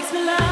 makes me love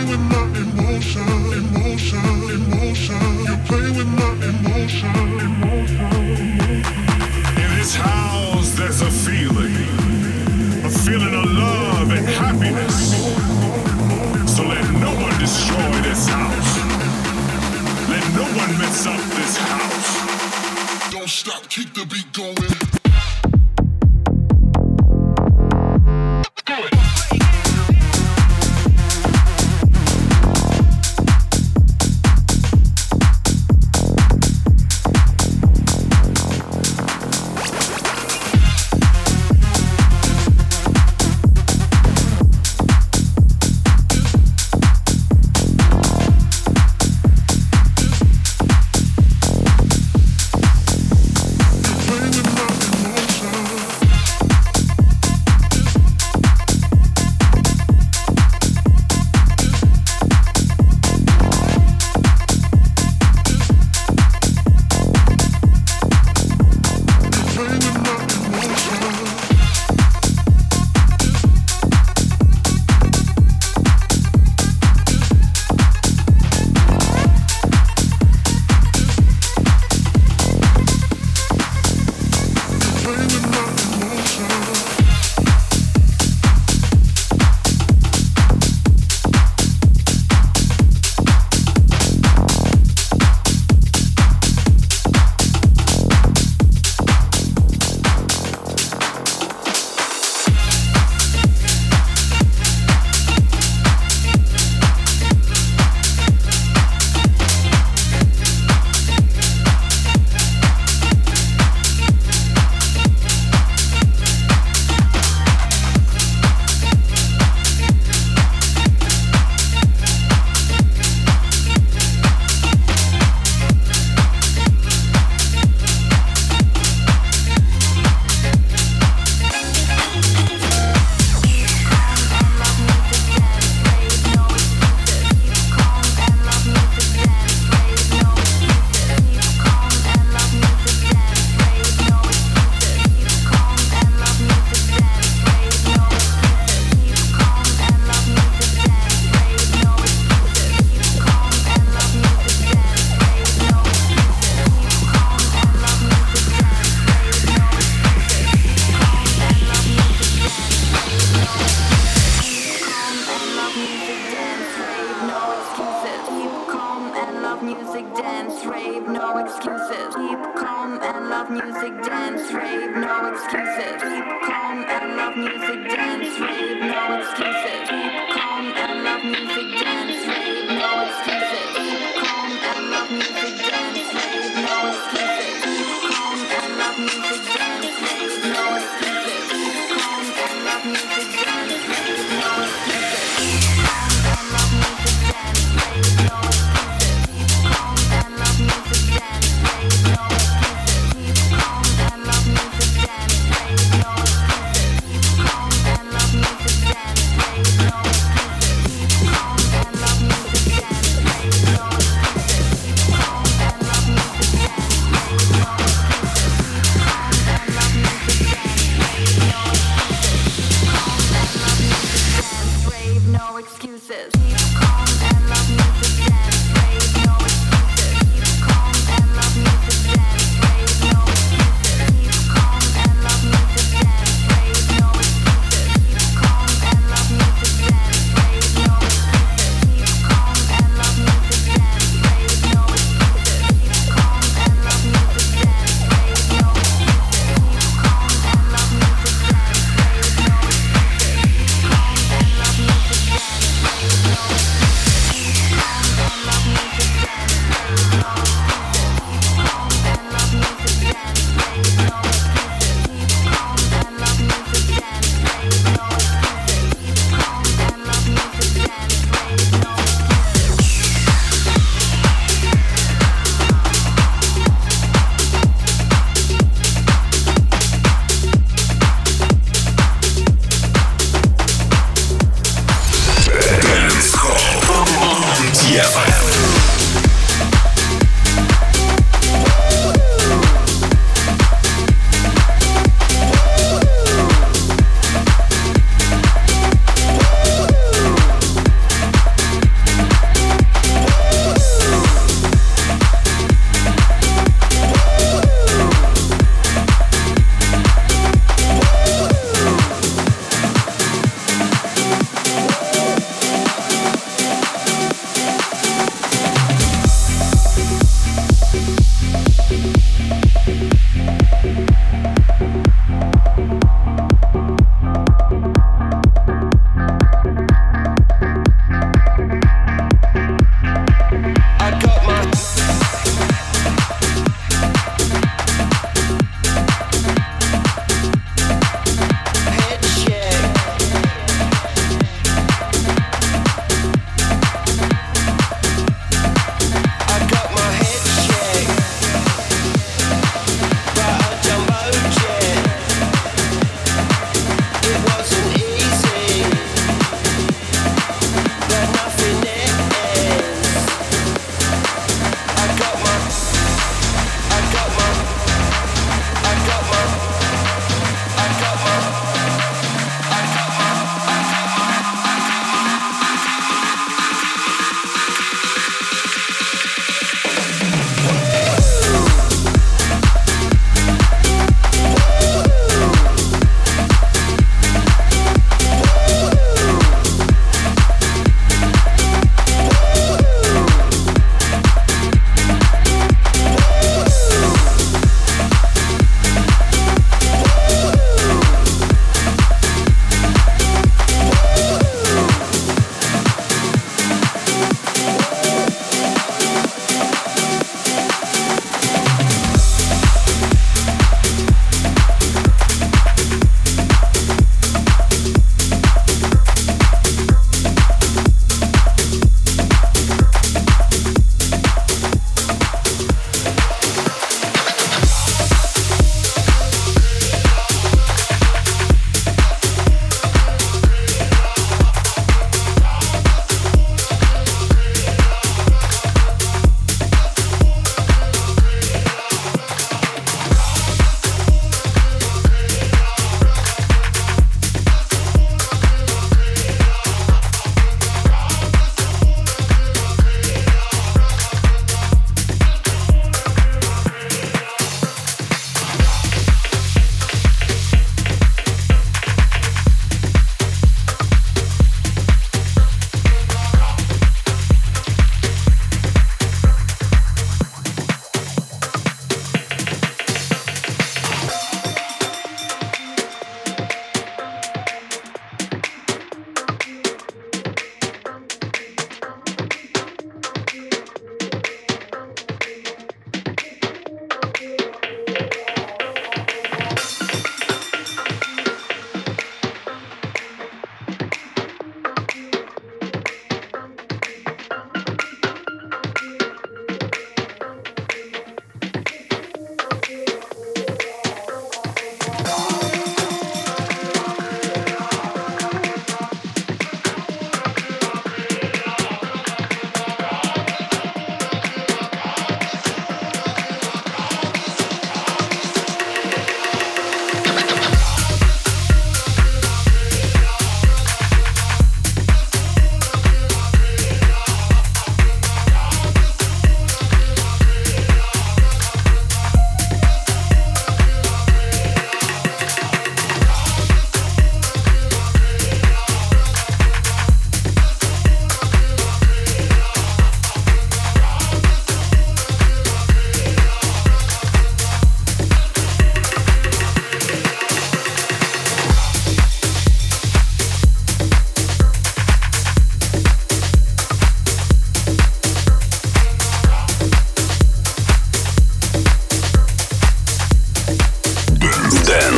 anyone know?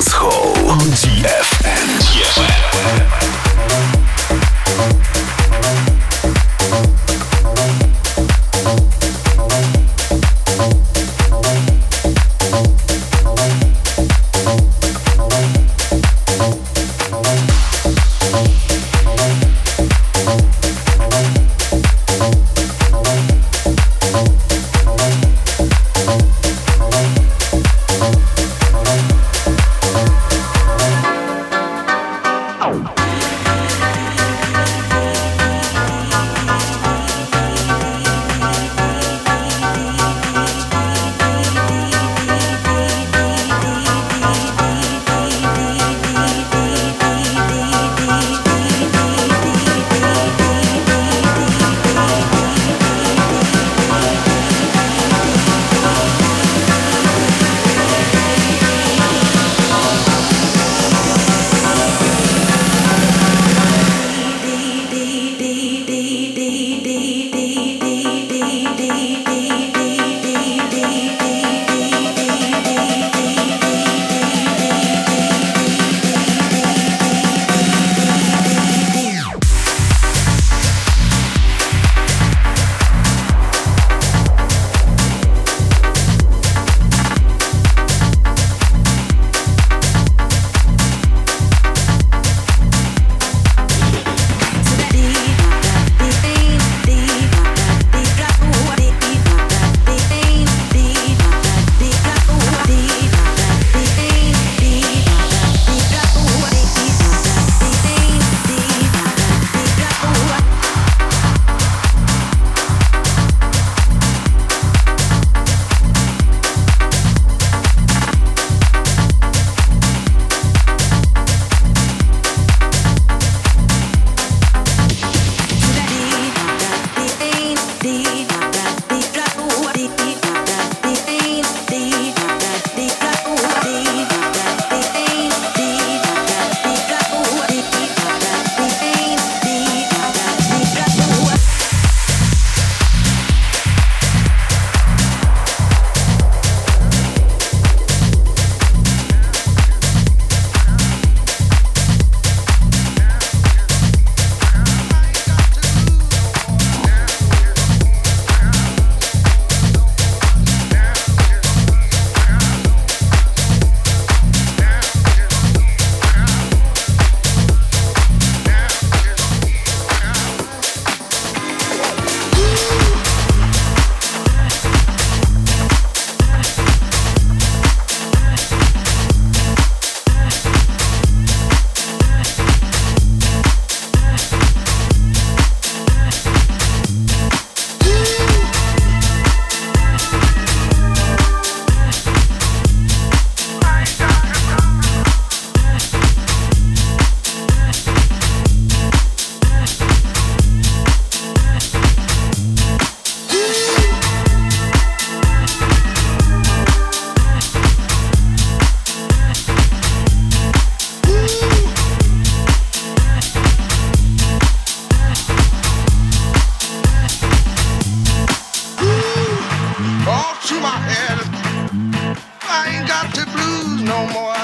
Dance Hall on DFM.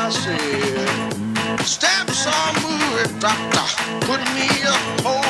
I said, stamps are moving, doctor, put me up, hold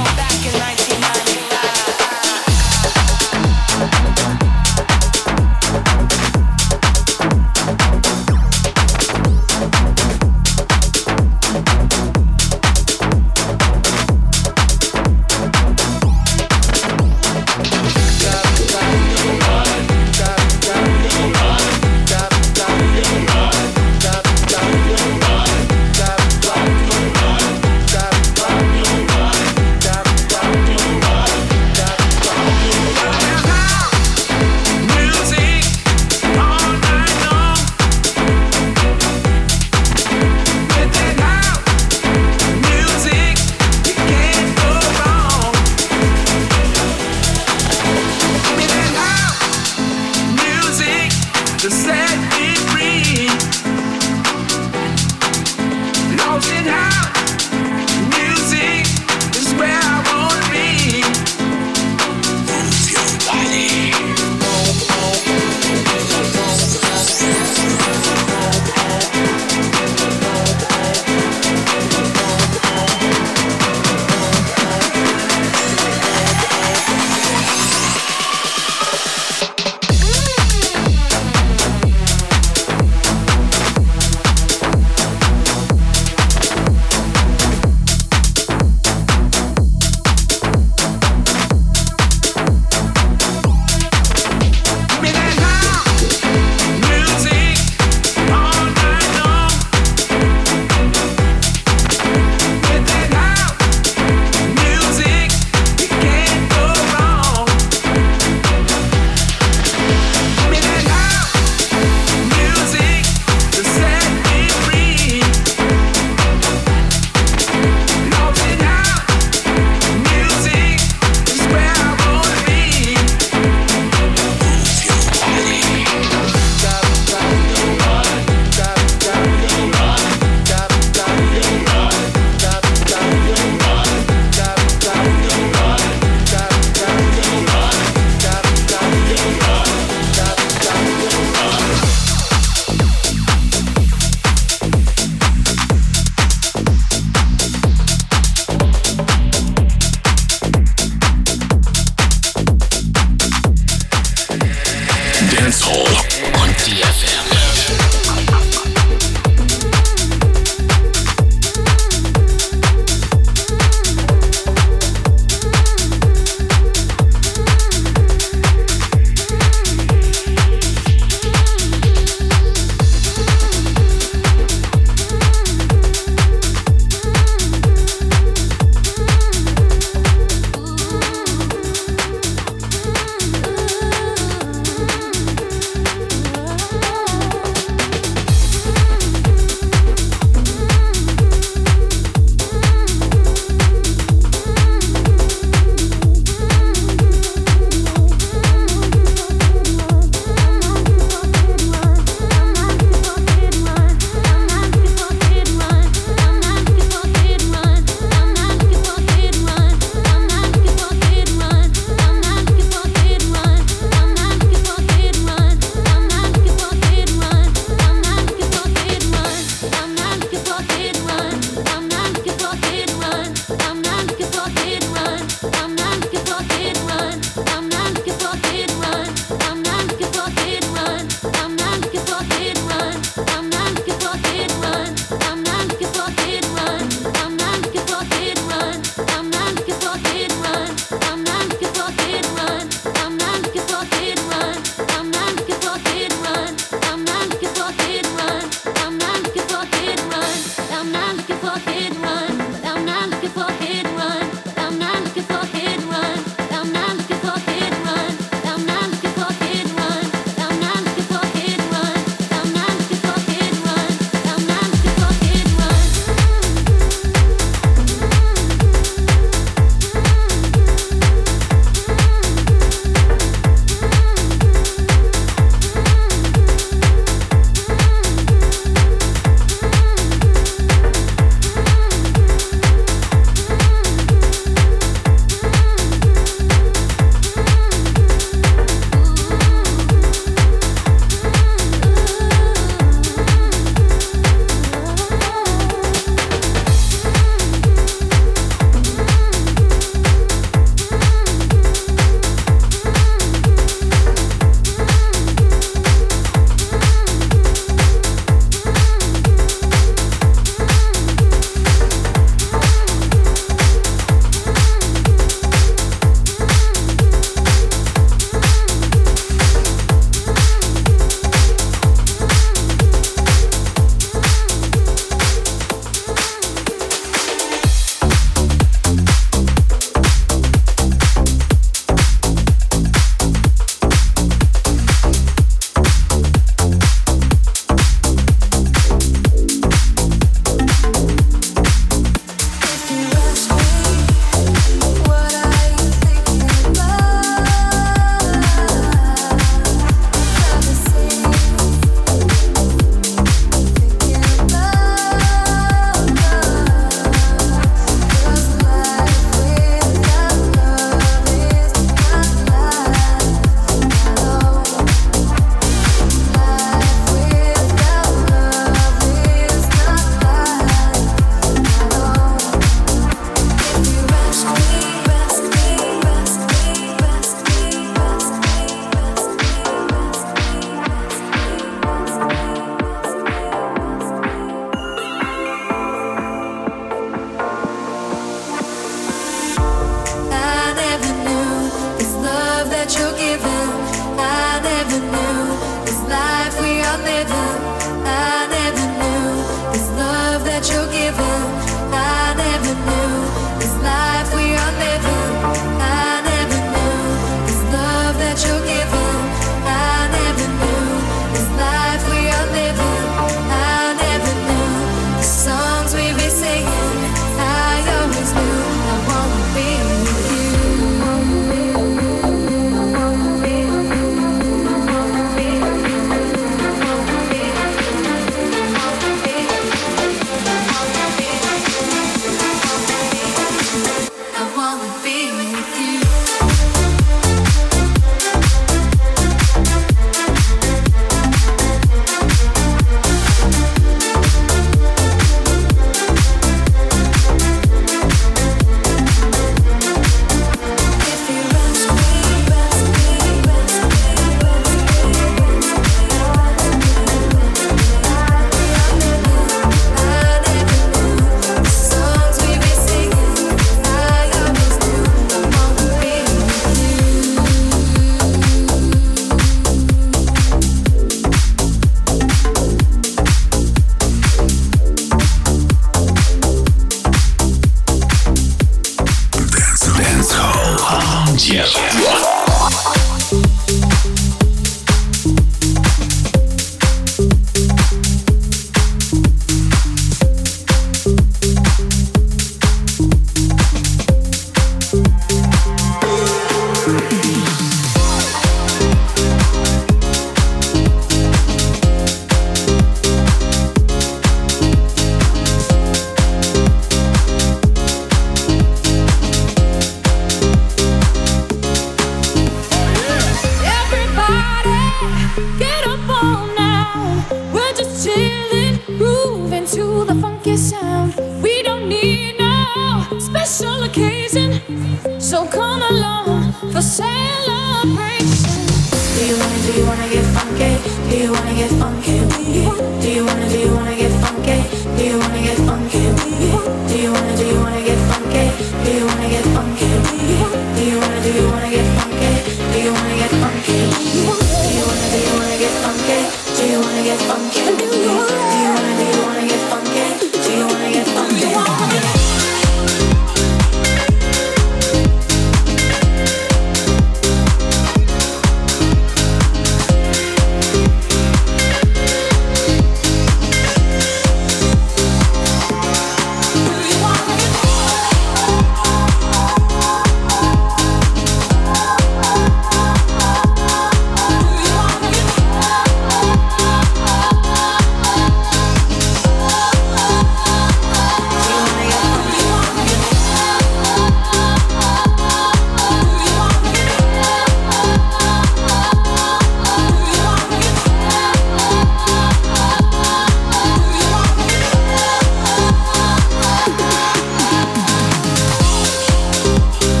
Welcome